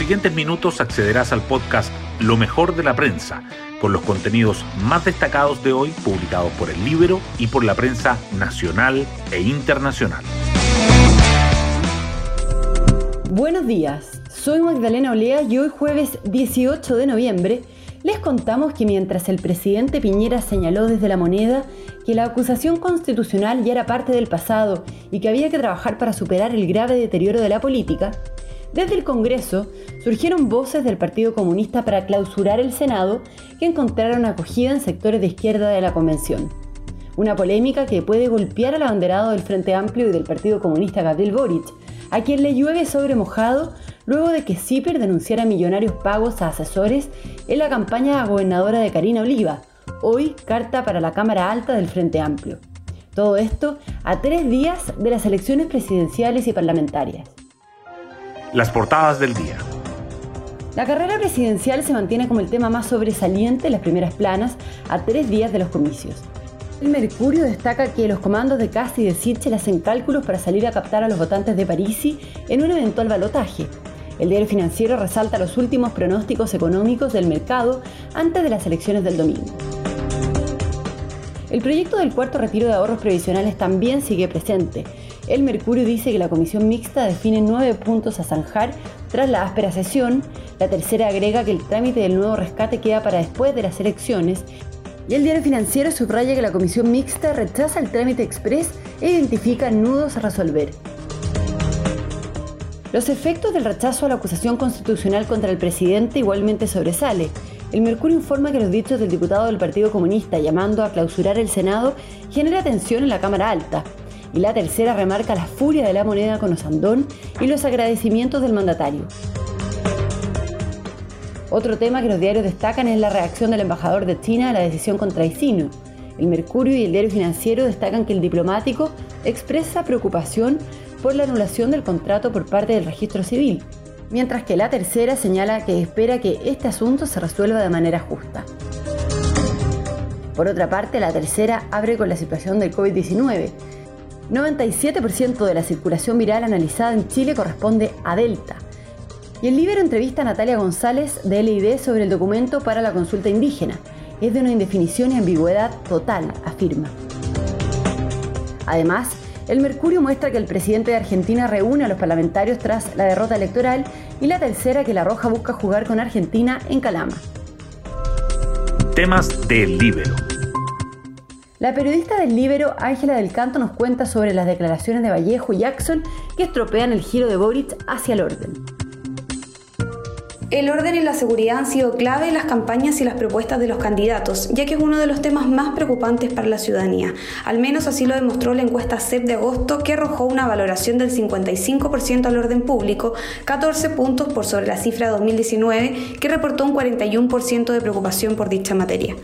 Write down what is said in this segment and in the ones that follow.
siguientes minutos accederás al podcast Lo mejor de la prensa, con los contenidos más destacados de hoy publicados por el Libro y por la prensa nacional e internacional. Buenos días, soy Magdalena Olea y hoy jueves 18 de noviembre les contamos que mientras el presidente Piñera señaló desde la moneda que la acusación constitucional ya era parte del pasado y que había que trabajar para superar el grave deterioro de la política, desde el Congreso surgieron voces del Partido Comunista para clausurar el Senado que encontraron acogida en sectores de izquierda de la Convención. Una polémica que puede golpear al abanderado del Frente Amplio y del Partido Comunista Gabriel Boric, a quien le llueve sobre mojado luego de que CIPER denunciara millonarios pagos a asesores en la campaña gobernadora de Karina Oliva, hoy carta para la Cámara Alta del Frente Amplio. Todo esto a tres días de las elecciones presidenciales y parlamentarias. Las portadas del día. La carrera presidencial se mantiene como el tema más sobresaliente en las primeras planas a tres días de los comicios. El Mercurio destaca que los comandos de Casi y de Sichel hacen cálculos para salir a captar a los votantes de Parisi en un eventual balotaje. El diario financiero resalta los últimos pronósticos económicos del mercado antes de las elecciones del domingo. El proyecto del cuarto retiro de ahorros previsionales también sigue presente. El Mercurio dice que la comisión mixta define nueve puntos a zanjar tras la áspera sesión. La tercera agrega que el trámite del nuevo rescate queda para después de las elecciones y el diario financiero subraya que la comisión mixta rechaza el trámite express e identifica nudos a resolver. Los efectos del rechazo a la acusación constitucional contra el presidente igualmente sobresale. El Mercurio informa que los dichos del diputado del Partido Comunista llamando a clausurar el Senado genera tensión en la Cámara Alta. Y la tercera remarca la furia de la moneda con Osandón y los agradecimientos del mandatario. Otro tema que los diarios destacan es la reacción del embajador de China a la decisión contra Isino. El Mercurio y el diario financiero destacan que el diplomático expresa preocupación por la anulación del contrato por parte del registro civil, mientras que la tercera señala que espera que este asunto se resuelva de manera justa. Por otra parte, la tercera abre con la situación del COVID-19. 97% de la circulación viral analizada en Chile corresponde a Delta, y el Libero entrevista a Natalia González de LID sobre el documento para la consulta indígena. Es de una indefinición y ambigüedad total, afirma. Además, el Mercurio muestra que el presidente de Argentina reúne a los parlamentarios tras la derrota electoral y la tercera que La Roja busca jugar con Argentina en Calama. Temas del Libero. La periodista del Libero, Ángela del Canto, nos cuenta sobre las declaraciones de Vallejo y Jackson que estropean el giro de Boric hacia el orden. El orden y la seguridad han sido clave en las campañas y las propuestas de los candidatos, ya que es uno de los temas más preocupantes para la ciudadanía. Al menos así lo demostró la encuesta CEP de agosto, que arrojó una valoración del 55% al orden público, 14 puntos por sobre la cifra 2019, que reportó un 41% de preocupación por dicha materia.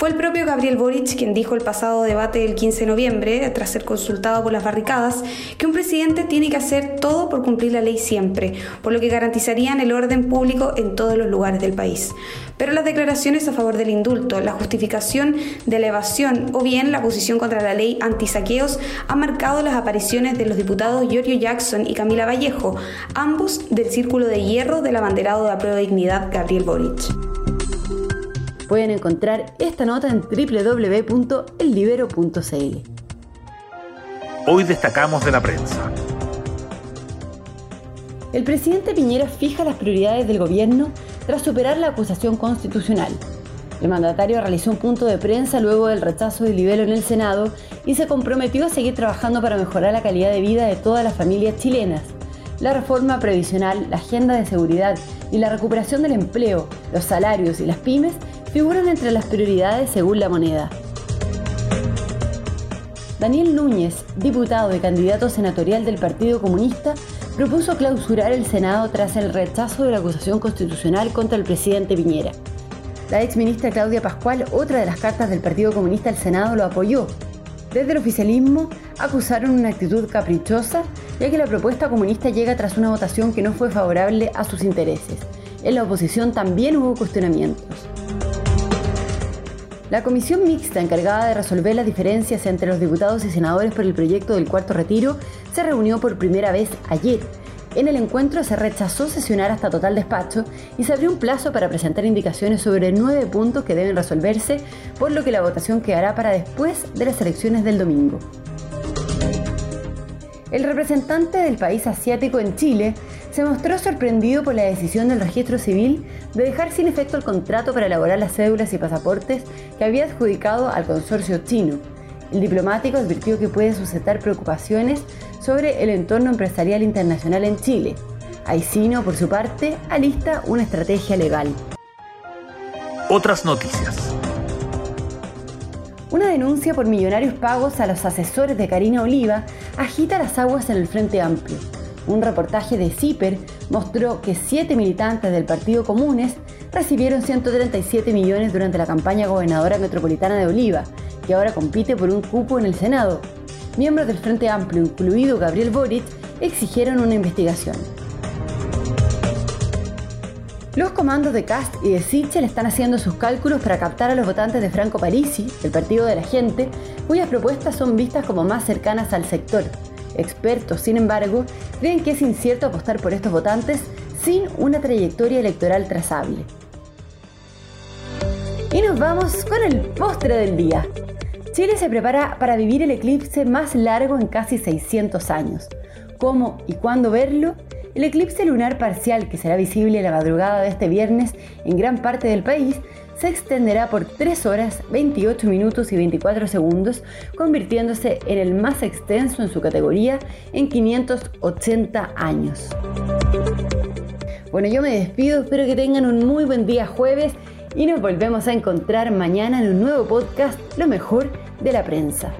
Fue el propio Gabriel Boric quien dijo el pasado debate del 15 de noviembre, tras ser consultado por las barricadas, que un presidente tiene que hacer todo por cumplir la ley siempre, por lo que garantizarían el orden público en todos los lugares del país. Pero las declaraciones a favor del indulto, la justificación de la evasión o bien la posición contra la ley antisaqueos han marcado las apariciones de los diputados Giorgio Jackson y Camila Vallejo, ambos del círculo de hierro del abanderado de la prueba de dignidad Gabriel Boric. Pueden encontrar esta nota en www.ellibero.cl. Hoy destacamos de la prensa. El presidente Piñera fija las prioridades del gobierno tras superar la acusación constitucional. El mandatario realizó un punto de prensa luego del rechazo del libelo en el Senado y se comprometió a seguir trabajando para mejorar la calidad de vida de todas las familias chilenas. La reforma previsional, la agenda de seguridad y la recuperación del empleo, los salarios y las pymes figuran entre las prioridades según la moneda. Daniel Núñez, diputado y candidato senatorial del Partido Comunista, propuso clausurar el Senado tras el rechazo de la acusación constitucional contra el presidente Piñera. La exministra Claudia Pascual, otra de las cartas del Partido Comunista al Senado, lo apoyó. Desde el oficialismo acusaron una actitud caprichosa, ya que la propuesta comunista llega tras una votación que no fue favorable a sus intereses. En la oposición también hubo cuestionamientos. La comisión mixta encargada de resolver las diferencias entre los diputados y senadores por el proyecto del cuarto retiro se reunió por primera vez ayer. En el encuentro se rechazó sesionar hasta total despacho y se abrió un plazo para presentar indicaciones sobre nueve puntos que deben resolverse, por lo que la votación quedará para después de las elecciones del domingo. El representante del país asiático en Chile se mostró sorprendido por la decisión del registro civil de dejar sin efecto el contrato para elaborar las cédulas y pasaportes que había adjudicado al consorcio chino. El diplomático advirtió que puede suscitar preocupaciones sobre el entorno empresarial internacional en Chile. Aicino, por su parte, alista una estrategia legal. Otras noticias. Una denuncia por millonarios pagos a los asesores de Karina Oliva agita las aguas en el Frente Amplio. Un reportaje de CIPER mostró que siete militantes del Partido Comunes recibieron 137 millones durante la campaña gobernadora metropolitana de Oliva, que ahora compite por un cupo en el Senado. Miembros del Frente Amplio, incluido Gabriel Boric, exigieron una investigación. Los comandos de Cast y de Sichel están haciendo sus cálculos para captar a los votantes de Franco Parisi, el Partido de la Gente, cuyas propuestas son vistas como más cercanas al sector. Expertos, sin embargo, creen que es incierto apostar por estos votantes sin una trayectoria electoral trazable. Y nos vamos con el postre del día. Chile se prepara para vivir el eclipse más largo en casi 600 años. ¿Cómo y cuándo verlo? El eclipse lunar parcial, que será visible la madrugada de este viernes en gran parte del país, se extenderá por 3 horas, 28 minutos y 24 segundos, convirtiéndose en el más extenso en su categoría en 580 años. Bueno, yo me despido, espero que tengan un muy buen día jueves y nos volvemos a encontrar mañana en un nuevo podcast, Lo mejor de la prensa.